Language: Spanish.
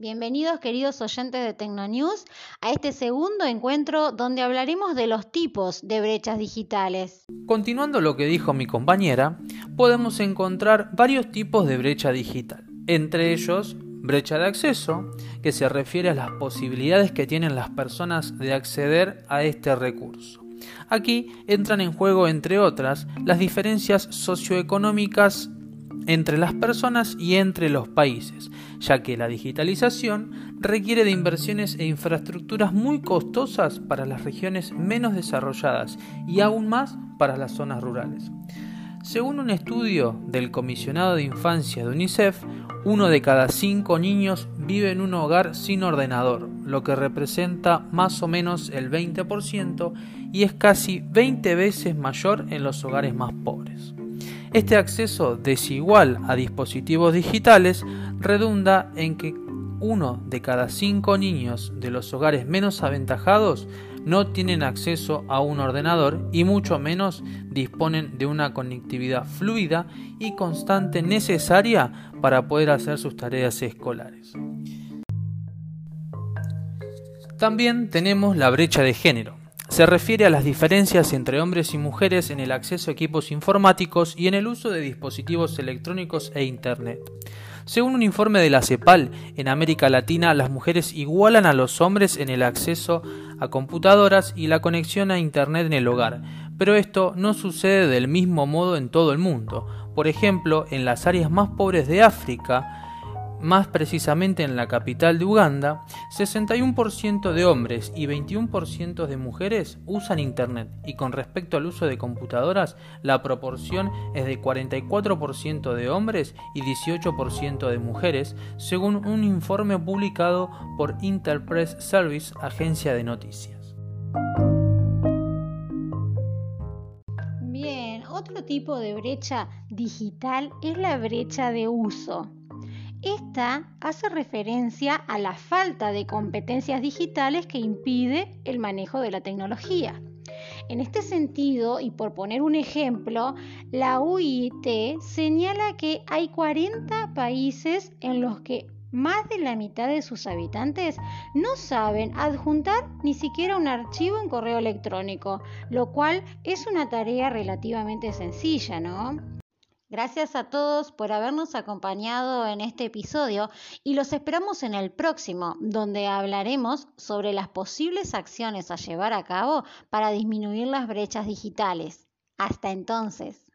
Bienvenidos queridos oyentes de Tecnonews a este segundo encuentro donde hablaremos de los tipos de brechas digitales. Continuando lo que dijo mi compañera, podemos encontrar varios tipos de brecha digital, entre ellos brecha de acceso, que se refiere a las posibilidades que tienen las personas de acceder a este recurso. Aquí entran en juego, entre otras, las diferencias socioeconómicas entre las personas y entre los países, ya que la digitalización requiere de inversiones e infraestructuras muy costosas para las regiones menos desarrolladas y aún más para las zonas rurales. Según un estudio del Comisionado de Infancia de UNICEF, uno de cada cinco niños vive en un hogar sin ordenador, lo que representa más o menos el 20% y es casi 20 veces mayor en los hogares más pobres. Este acceso desigual a dispositivos digitales redunda en que uno de cada cinco niños de los hogares menos aventajados no tienen acceso a un ordenador y mucho menos disponen de una conectividad fluida y constante necesaria para poder hacer sus tareas escolares. También tenemos la brecha de género se refiere a las diferencias entre hombres y mujeres en el acceso a equipos informáticos y en el uso de dispositivos electrónicos e Internet. Según un informe de la CEPAL, en América Latina las mujeres igualan a los hombres en el acceso a computadoras y la conexión a Internet en el hogar, pero esto no sucede del mismo modo en todo el mundo. Por ejemplo, en las áreas más pobres de África, más precisamente en la capital de Uganda, 61% de hombres y 21% de mujeres usan Internet y con respecto al uso de computadoras la proporción es de 44% de hombres y 18% de mujeres, según un informe publicado por Interpress Service, agencia de noticias. Bien, otro tipo de brecha digital es la brecha de uso. Esta hace referencia a la falta de competencias digitales que impide el manejo de la tecnología. En este sentido, y por poner un ejemplo, la UIT señala que hay 40 países en los que más de la mitad de sus habitantes no saben adjuntar ni siquiera un archivo en correo electrónico, lo cual es una tarea relativamente sencilla, ¿no? Gracias a todos por habernos acompañado en este episodio y los esperamos en el próximo, donde hablaremos sobre las posibles acciones a llevar a cabo para disminuir las brechas digitales. Hasta entonces.